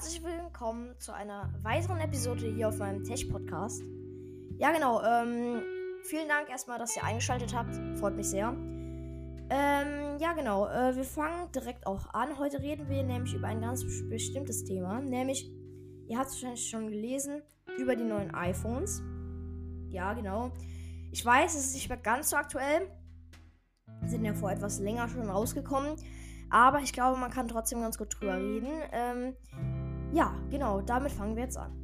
herzlich willkommen zu einer weiteren Episode hier auf meinem Tech-Podcast. Ja, genau. Ähm, vielen Dank erstmal, dass ihr eingeschaltet habt. Freut mich sehr. Ähm, ja, genau. Äh, wir fangen direkt auch an. Heute reden wir nämlich über ein ganz bestimmtes Thema. Nämlich, ihr habt es wahrscheinlich schon gelesen, über die neuen iPhones. Ja, genau. Ich weiß, es ist nicht mehr ganz so aktuell. Sind ja vor etwas länger schon rausgekommen. Aber ich glaube, man kann trotzdem ganz gut drüber reden. Ähm, ja, genau, damit fangen wir jetzt an.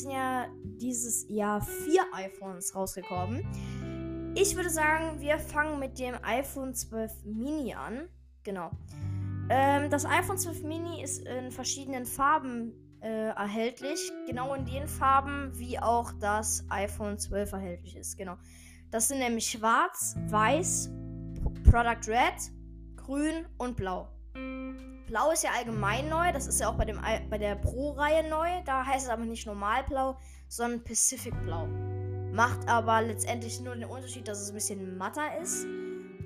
Sind ja dieses Jahr vier iPhones rausgekommen. Ich würde sagen, wir fangen mit dem iPhone 12 Mini an. Genau. Ähm, das iPhone 12 Mini ist in verschiedenen Farben äh, erhältlich. Genau in den Farben, wie auch das iPhone 12 erhältlich ist. Genau. Das sind nämlich schwarz, weiß, Product Red, grün und blau. Blau ist ja allgemein neu. Das ist ja auch bei, dem, bei der Pro-Reihe neu. Da heißt es aber nicht Normalblau, sondern Pacific Blau. Macht aber letztendlich nur den Unterschied, dass es ein bisschen matter ist.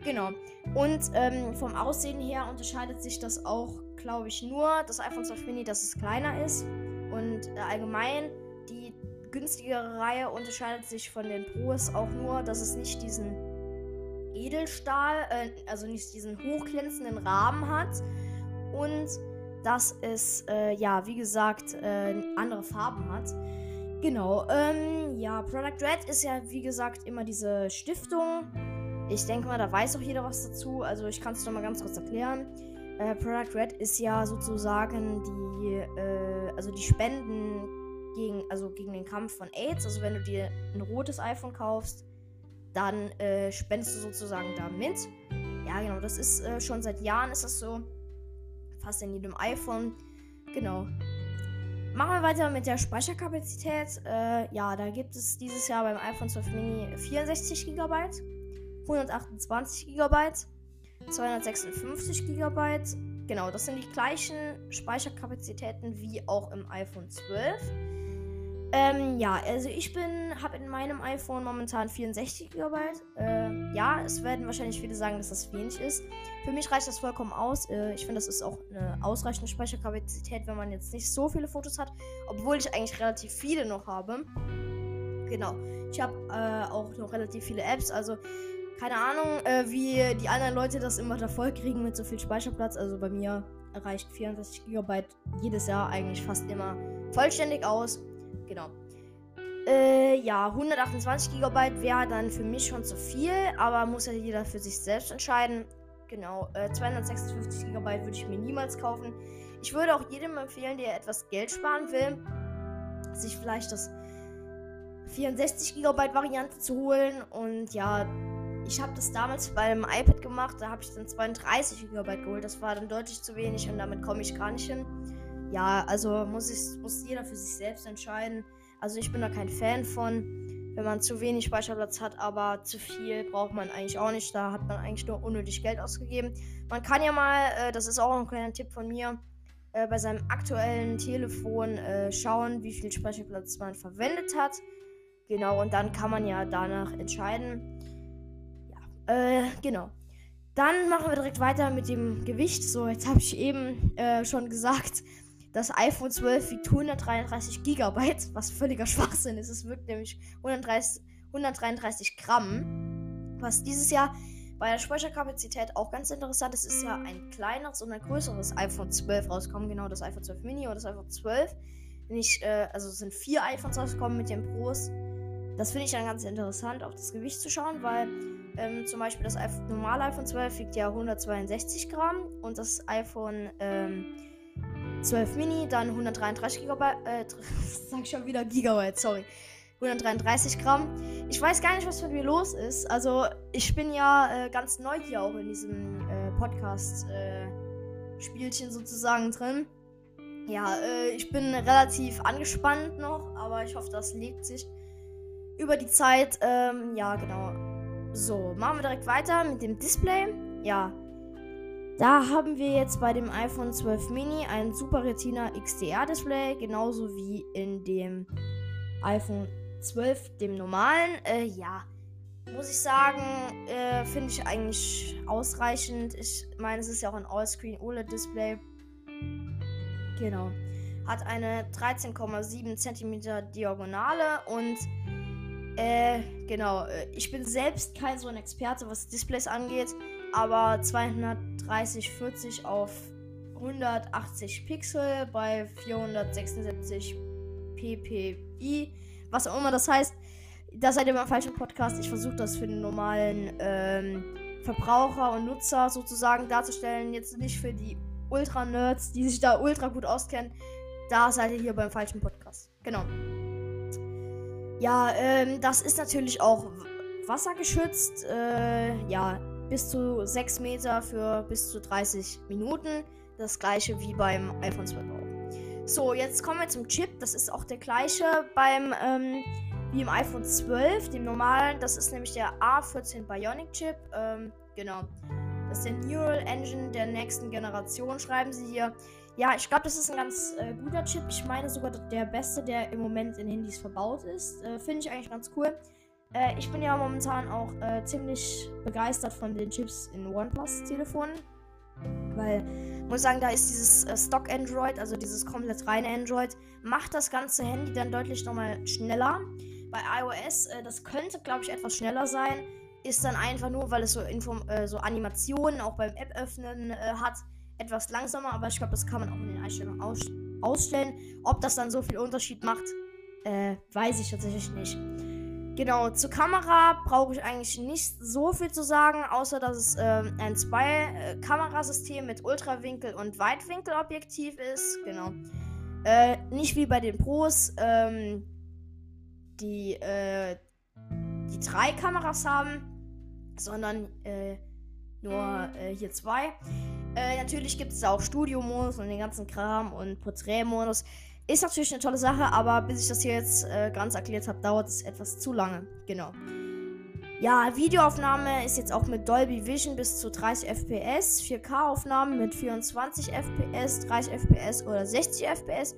Genau. Und ähm, vom Aussehen her unterscheidet sich das auch, glaube ich, nur das iPhone 12 Mini, dass es kleiner ist. Und äh, allgemein die günstigere Reihe unterscheidet sich von den Pros auch nur, dass es nicht diesen Edelstahl, äh, also nicht diesen hochglänzenden Rahmen hat, und dass es, äh, ja, wie gesagt, äh, andere Farben hat. Genau, ähm, ja, Product Red ist ja, wie gesagt, immer diese Stiftung. Ich denke mal, da weiß auch jeder was dazu. Also ich kann es doch mal ganz kurz erklären. Äh, Product Red ist ja sozusagen die, äh, also die Spenden gegen, also gegen den Kampf von AIDS. Also wenn du dir ein rotes iPhone kaufst, dann äh, spendest du sozusagen da mit. Ja, genau, das ist äh, schon seit Jahren ist das so fast in jedem iPhone. Genau. Machen wir weiter mit der Speicherkapazität. Äh, ja, da gibt es dieses Jahr beim iPhone 12 Mini 64 GB, 128 GB, 256 GB. Genau, das sind die gleichen Speicherkapazitäten wie auch im iPhone 12. Ähm, ja, also ich bin, habe in meinem iPhone momentan 64 GB. Äh, ja, es werden wahrscheinlich viele sagen, dass das wenig ist. Für mich reicht das vollkommen aus. Äh, ich finde, das ist auch eine ausreichende Speicherkapazität, wenn man jetzt nicht so viele Fotos hat, obwohl ich eigentlich relativ viele noch habe. Genau. Ich habe äh, auch noch relativ viele Apps, also keine Ahnung, äh, wie die anderen Leute das immer da voll kriegen mit so viel Speicherplatz. Also bei mir reicht 64 GB jedes Jahr eigentlich fast immer vollständig aus. Genau. Äh, ja, 128 GB wäre dann für mich schon zu viel, aber muss ja jeder für sich selbst entscheiden. Genau, äh, 256 GB würde ich mir niemals kaufen. Ich würde auch jedem empfehlen, der etwas Geld sparen will, sich vielleicht das 64 GB Variante zu holen. Und ja, ich habe das damals beim iPad gemacht, da habe ich dann 32 GB geholt. Das war dann deutlich zu wenig und damit komme ich gar nicht hin ja, also muss, ich, muss jeder für sich selbst entscheiden. Also ich bin da kein Fan von, wenn man zu wenig Speicherplatz hat, aber zu viel braucht man eigentlich auch nicht. Da hat man eigentlich nur unnötig Geld ausgegeben. Man kann ja mal, äh, das ist auch ein kleiner Tipp von mir, äh, bei seinem aktuellen Telefon äh, schauen, wie viel Speicherplatz man verwendet hat. Genau, und dann kann man ja danach entscheiden. Ja, äh, genau. Dann machen wir direkt weiter mit dem Gewicht. So, jetzt habe ich eben äh, schon gesagt, das iPhone 12 wiegt 133 GB, was völliger Schwachsinn ist. Es wirkt nämlich 130, 133 Gramm. Was dieses Jahr bei der Speicherkapazität auch ganz interessant ist, ist ja ein kleineres und ein größeres iPhone 12 rauskommen. Genau, das iPhone 12 Mini und das iPhone 12. Nicht, äh, also es sind vier iPhones rausgekommen mit den Pros. Das finde ich dann ganz interessant, auf das Gewicht zu schauen, weil ähm, zum Beispiel das normale iPhone 12 wiegt ja 162 Gramm und das iPhone ähm, 12 Mini, dann 133 Gigabyte, äh, sag ich schon wieder Gigabyte, sorry. 133 Gramm. Ich weiß gar nicht, was mit mir los ist. Also, ich bin ja äh, ganz neu hier auch in diesem äh, Podcast-Spielchen äh, sozusagen drin. Ja, äh, ich bin relativ angespannt noch, aber ich hoffe, das legt sich über die Zeit. Ähm, ja, genau. So, machen wir direkt weiter mit dem Display. Ja, da haben wir jetzt bei dem iPhone 12 Mini ein Super Retina XDR Display, genauso wie in dem iPhone 12, dem normalen. Äh, ja, muss ich sagen, äh, finde ich eigentlich ausreichend. Ich meine, es ist ja auch ein All-Screen OLED-Display. Genau. Hat eine 13,7 cm Diagonale und äh, genau. Äh, ich bin selbst kein so ein Experte, was Displays angeht, aber 230 40 auf 180 Pixel bei 476 ppi, was auch immer das heißt da seid ihr beim falschen Podcast. Ich versuche das für den normalen ähm, Verbraucher und Nutzer sozusagen darzustellen. Jetzt nicht für die Ultra-Nerds, die sich da ultra gut auskennen. Da seid ihr hier beim falschen Podcast. Genau. Ja, ähm, das ist natürlich auch wassergeschützt. Äh, ja, bis zu 6 Meter für bis zu 30 Minuten. Das gleiche wie beim iPhone 12 auch. So, jetzt kommen wir zum Chip. Das ist auch der gleiche beim ähm, wie im iPhone 12, dem normalen. Das ist nämlich der A14 Bionic Chip. Ähm, genau. Das ist der Neural Engine der nächsten Generation, schreiben sie hier. Ja, ich glaube, das ist ein ganz äh, guter Chip. Ich meine sogar der beste, der im Moment in Handys verbaut ist. Äh, Finde ich eigentlich ganz cool. Äh, ich bin ja momentan auch äh, ziemlich begeistert von den Chips in OnePlus-Telefonen. Weil, muss sagen, da ist dieses äh, Stock Android, also dieses komplett reine Android, macht das ganze Handy dann deutlich nochmal schneller bei iOS, äh, das könnte, glaube ich, etwas schneller sein. Ist dann einfach nur, weil es so, Inform äh, so Animationen auch beim App öffnen äh, hat, etwas langsamer. Aber ich glaube, das kann man auch in den Einstellungen aus ausstellen. Ob das dann so viel Unterschied macht, weiß ich tatsächlich nicht. Genau, zur Kamera brauche ich eigentlich nicht so viel zu sagen, außer dass es ähm, ein Zwei-Kamerasystem mit Ultrawinkel und Weitwinkelobjektiv ist. Genau. Äh, nicht wie bei den Pros. Ähm, die, äh, die drei Kameras haben, sondern äh, nur äh, hier zwei. Äh, natürlich gibt es auch Studio-Modus und den ganzen Kram und Porträtmodus. Ist natürlich eine tolle Sache, aber bis ich das hier jetzt äh, ganz erklärt habe, dauert es etwas zu lange. Genau. Ja, Videoaufnahme ist jetzt auch mit Dolby Vision bis zu 30 FPS, 4K-Aufnahmen mit 24 FPS, 30 FPS oder 60 FPS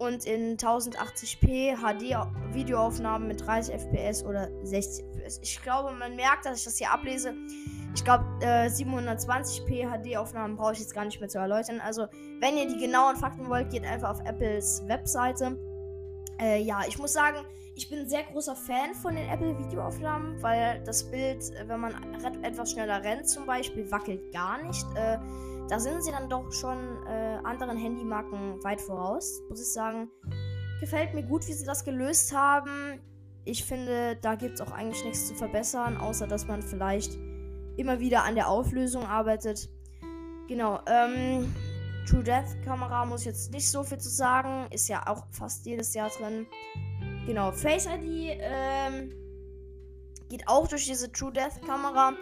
und in 1080p HD Videoaufnahmen mit 30 FPS oder 60 FPS. Ich glaube, man merkt, dass ich das hier ablese. Ich glaube, äh, 720p HD Aufnahmen brauche ich jetzt gar nicht mehr zu erläutern. Also, wenn ihr die genauen Fakten wollt, geht einfach auf Apples Webseite. Äh, ja, ich muss sagen, ich bin ein sehr großer Fan von den Apple Videoaufnahmen, weil das Bild, äh, wenn man etwas schneller rennt zum Beispiel, wackelt gar nicht. Äh, da sind sie dann doch schon äh, anderen Handymarken weit voraus, muss ich sagen. Gefällt mir gut, wie sie das gelöst haben. Ich finde, da gibt es auch eigentlich nichts zu verbessern, außer dass man vielleicht immer wieder an der Auflösung arbeitet. Genau, ähm, True Death Kamera muss ich jetzt nicht so viel zu sagen. Ist ja auch fast jedes Jahr drin. Genau, Face ID ähm, geht auch durch diese True Death Kamera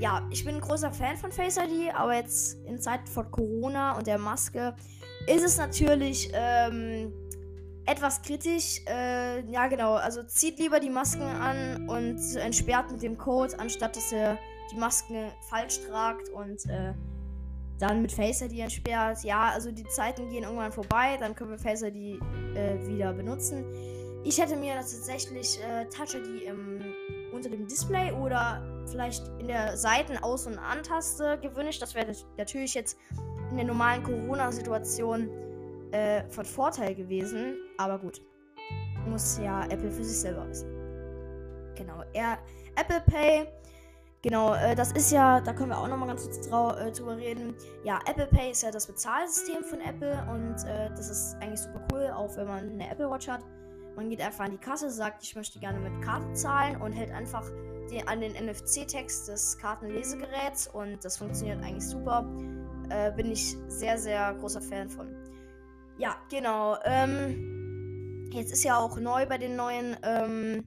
ja, ich bin ein großer Fan von Face ID, aber jetzt in Zeiten von Corona und der Maske ist es natürlich ähm, etwas kritisch. Äh, ja, genau. Also zieht lieber die Masken an und entsperrt mit dem Code, anstatt dass ihr die Masken falsch tragt und äh, dann mit Face ID entsperrt. Ja, also die Zeiten gehen irgendwann vorbei, dann können wir Face ID äh, wieder benutzen. Ich hätte mir tatsächlich äh, Touch ID im unter dem Display oder vielleicht in der Seiten-Aus- und An-Taste gewünscht. Das wäre natürlich jetzt in der normalen Corona-Situation äh, von Vorteil gewesen. Aber gut. Muss ja Apple für sich selber wissen. Genau. Er, Apple Pay. Genau, äh, das ist ja, da können wir auch nochmal ganz kurz äh, drüber reden. Ja, Apple Pay ist ja das Bezahlsystem von Apple und äh, das ist eigentlich super cool, auch wenn man eine Apple Watch hat. Man geht einfach an die Kasse, sagt, ich möchte gerne mit Karte zahlen und hält einfach den, an den NFC-Text des Kartenlesegeräts und das funktioniert eigentlich super. Äh, bin ich sehr, sehr großer Fan von. Ja, genau. Ähm, jetzt ist ja auch neu bei den neuen, ähm,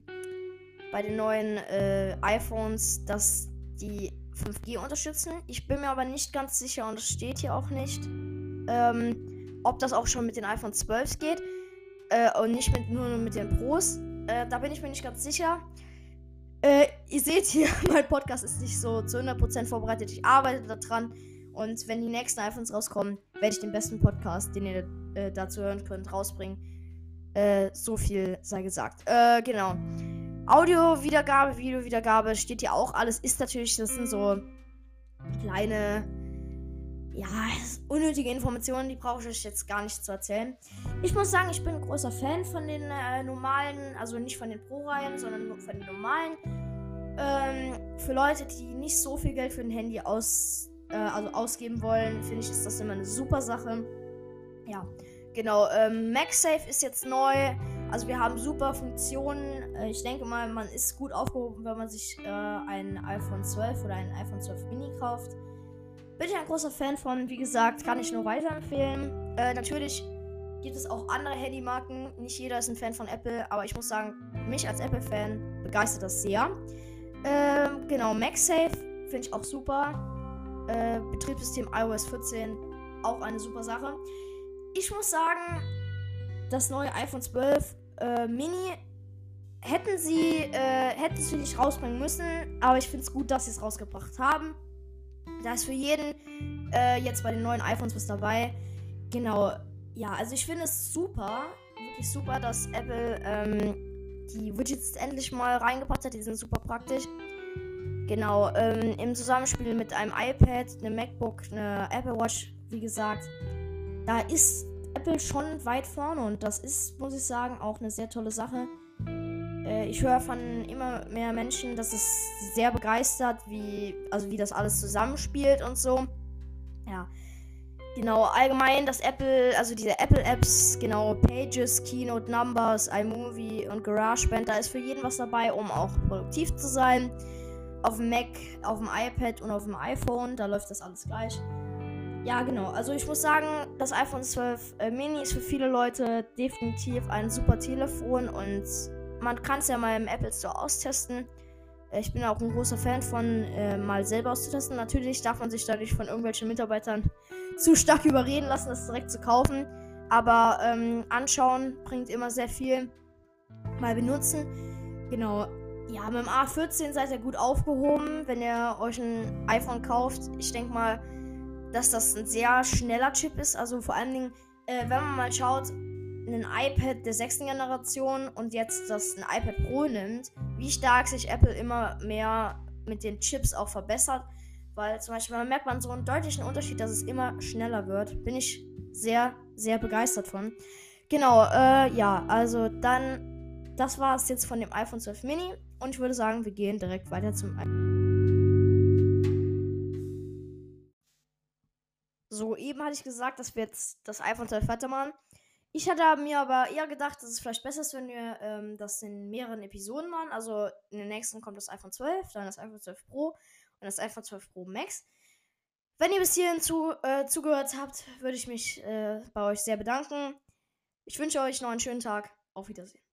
bei den neuen äh, iPhones, dass die 5G unterstützen. Ich bin mir aber nicht ganz sicher und es steht hier auch nicht. Ähm, ob das auch schon mit den iPhone 12 geht äh, und nicht mit, nur mit den Pros. Äh, da bin ich mir nicht ganz sicher. Äh, ihr seht hier, mein Podcast ist nicht so zu 100% vorbereitet. Ich arbeite daran. Und wenn die nächsten iPhones rauskommen, werde ich den besten Podcast, den ihr äh, dazu hören könnt, rausbringen. Äh, so viel sei gesagt. Äh, genau. Audio-Wiedergabe, Video-Wiedergabe steht hier auch alles. Ist natürlich, das sind so kleine, ja, unnötige Informationen, die brauche ich jetzt gar nicht zu erzählen. Ich muss sagen, ich bin ein großer Fan von den äh, normalen, also nicht von den Pro-Reihen, sondern von den normalen. Ähm, für Leute, die nicht so viel Geld für ein Handy aus, äh, also ausgeben wollen, finde ich, ist das immer eine super Sache. Ja, genau. Ähm, MagSafe ist jetzt neu. Also wir haben super Funktionen. Äh, ich denke mal, man ist gut aufgehoben, wenn man sich äh, ein iPhone 12 oder ein iPhone 12 Mini kauft. Bin ich ein großer Fan von. Wie gesagt, kann ich nur weiterempfehlen. Äh, natürlich gibt es auch andere Handymarken. Nicht jeder ist ein Fan von Apple, aber ich muss sagen, mich als Apple-Fan begeistert das sehr. Ähm, genau, MagSafe finde ich auch super. Äh, Betriebssystem iOS 14 auch eine super Sache. Ich muss sagen, das neue iPhone 12 äh, Mini hätten sie, äh, hätten sie nicht rausbringen müssen, aber ich finde es gut, dass sie es rausgebracht haben. Da ist für jeden äh, jetzt bei den neuen iPhones was dabei. Genau, ja, also ich finde es super, wirklich super, dass Apple ähm, die Widgets endlich mal reingepackt hat. Die sind super praktisch. Genau, ähm, im Zusammenspiel mit einem iPad, einem MacBook, einer Apple Watch, wie gesagt, da ist Apple schon weit vorne und das ist, muss ich sagen, auch eine sehr tolle Sache. Äh, ich höre von immer mehr Menschen, dass es sehr begeistert, wie, also wie das alles zusammenspielt und so. Ja. Genau, allgemein das Apple, also diese Apple-Apps, genau, Pages, Keynote, Numbers, iMovie und GarageBand, da ist für jeden was dabei, um auch produktiv zu sein. Auf dem Mac, auf dem iPad und auf dem iPhone, da läuft das alles gleich. Ja, genau. Also ich muss sagen, das iPhone 12 äh, Mini ist für viele Leute definitiv ein super Telefon und man kann es ja mal im Apple Store austesten. Äh, ich bin auch ein großer Fan von, äh, mal selber auszutesten. Natürlich darf man sich dadurch von irgendwelchen Mitarbeitern zu stark überreden lassen, das direkt zu kaufen. Aber ähm, anschauen bringt immer sehr viel. Mal benutzen. Genau. Ja, mit dem A14 seid ihr gut aufgehoben, wenn ihr euch ein iPhone kauft. Ich denke mal, dass das ein sehr schneller Chip ist. Also vor allen Dingen, äh, wenn man mal schaut, ein iPad der sechsten Generation und jetzt das ein iPad Pro nimmt, wie stark sich Apple immer mehr mit den Chips auch verbessert. Weil zum Beispiel, man merkt man so einen deutlichen Unterschied, dass es immer schneller wird. Bin ich sehr, sehr begeistert von. Genau, äh, ja, also dann, das war es jetzt von dem iPhone 12 Mini. Und ich würde sagen, wir gehen direkt weiter zum iPhone. So, eben hatte ich gesagt, dass wir jetzt das iPhone 12 weitermachen. Ich hatte mir aber eher gedacht, dass es vielleicht besser ist, wenn wir ähm, das in mehreren Episoden machen. Also in den nächsten kommt das iPhone 12, dann das iPhone 12 Pro und das iPhone 12 Pro Max. Wenn ihr bis hierhin zu, äh, zugehört habt, würde ich mich äh, bei euch sehr bedanken. Ich wünsche euch noch einen schönen Tag. Auf Wiedersehen.